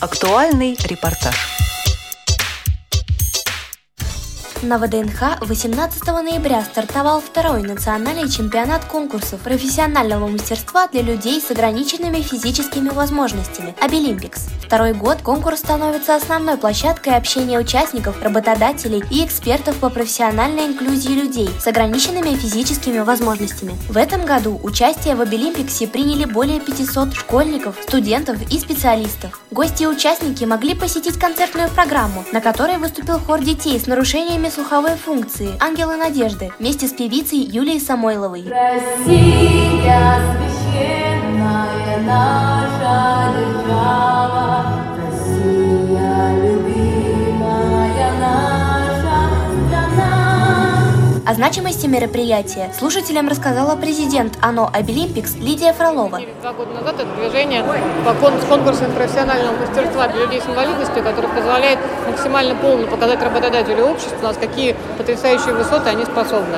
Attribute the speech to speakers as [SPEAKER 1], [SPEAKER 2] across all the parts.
[SPEAKER 1] Актуальный репортаж.
[SPEAKER 2] На ВДНХ 18 ноября стартовал второй национальный чемпионат конкурсов профессионального мастерства для людей с ограниченными физическими возможностями – Абилимпикс. Второй год конкурс становится основной площадкой общения участников, работодателей и экспертов по профессиональной инклюзии людей с ограниченными физическими возможностями. В этом году участие в Абилимпиксе приняли более 500 школьников, студентов и специалистов. Гости и участники могли посетить концертную программу, на которой выступил хор детей с нарушениями органами слуховой функции «Ангелы надежды» вместе с певицей Юлией Самойловой. Россия священная наша значимости мероприятия слушателям рассказала президент ОНО «Обилимпикс» Лидия Фролова.
[SPEAKER 3] Два года назад это движение по конкурсу профессионального мастерства для людей с инвалидностью, которое позволяет максимально полно показать работодателю и обществу, у нас какие потрясающие высоты они способны.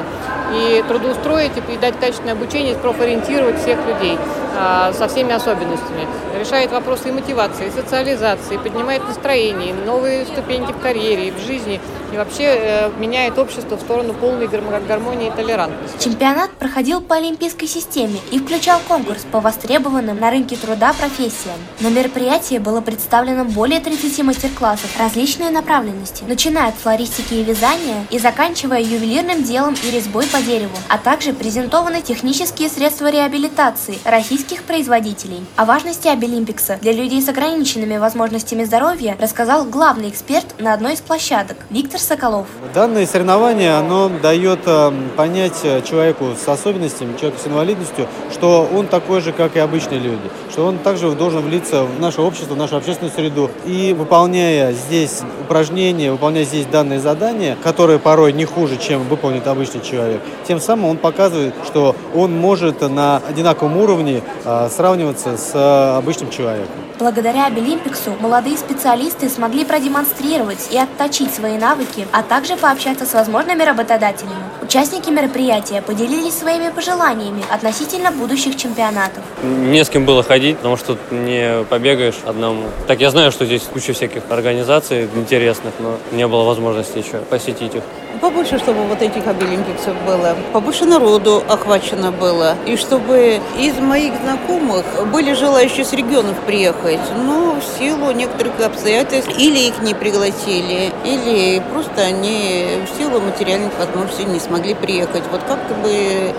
[SPEAKER 3] И трудоустроить, и дать качественное обучение, профориентировать всех людей а, со всеми особенностями. Решает вопросы и мотивации, и социализации, поднимает настроение, новые ступеньки в карьере, и в жизни, и вообще э, меняет общество в сторону полной гармонии и толерантности.
[SPEAKER 2] Чемпионат проходил по олимпийской системе и включал конкурс по востребованным на рынке труда профессиям. На мероприятии было представлено более 30 мастер-классов различной направленности, начиная от флористики и вязания и заканчивая ювелирным делом и резьбой по дереву, а также презентованы технические средства реабилитации российских производителей. О важности Обилимпикса для людей с ограниченными возможностями здоровья рассказал главный эксперт на одной из площадок Виктор Соколов.
[SPEAKER 4] Данное соревнование, оно дает эм, понять э, человеку с особенностями, человеку с инвалидностью, что он такой же, как и обычные люди, что он также должен влиться в наше общество, в нашу общественную среду. И выполняя здесь упражнения, выполняя здесь данные задания, которые порой не хуже, чем выполнит обычный человек, тем самым он показывает, что он может на одинаковом уровне э, сравниваться с э, обычным человеком.
[SPEAKER 2] Благодаря Обилимпиксу молодые специалисты смогли продемонстрировать и отточить свои навыки, а также пообщаться с возможными работодателями. Участники мероприятия поделились своими пожеланиями относительно будущих чемпионатов.
[SPEAKER 5] Не с кем было ходить, потому что не побегаешь одному. Так я знаю, что здесь куча всяких организаций интересных, но не было возможности еще посетить их.
[SPEAKER 6] Побольше, чтобы вот этих обилимпиксов было, побольше народу охвачено было, и чтобы из моих знакомых были желающие с регионов приехать, но в силу некоторых обстоятельств или их не пригласили, или просто они в силу материальных возможностей не смогли приехать. Вот как-то бы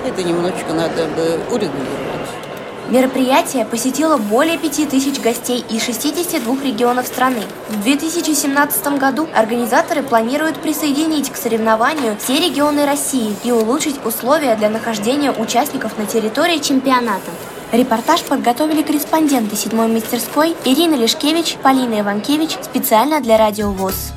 [SPEAKER 6] это немножечко надо бы урегулировать.
[SPEAKER 2] Мероприятие посетило более 5000 гостей из 62 регионов страны. В 2017 году организаторы планируют присоединить к соревнованию все регионы России и улучшить условия для нахождения участников на территории чемпионата. Репортаж подготовили корреспонденты седьмой мастерской Ирина Лешкевич, Полина Иванкевич специально для Радио ВОЗ.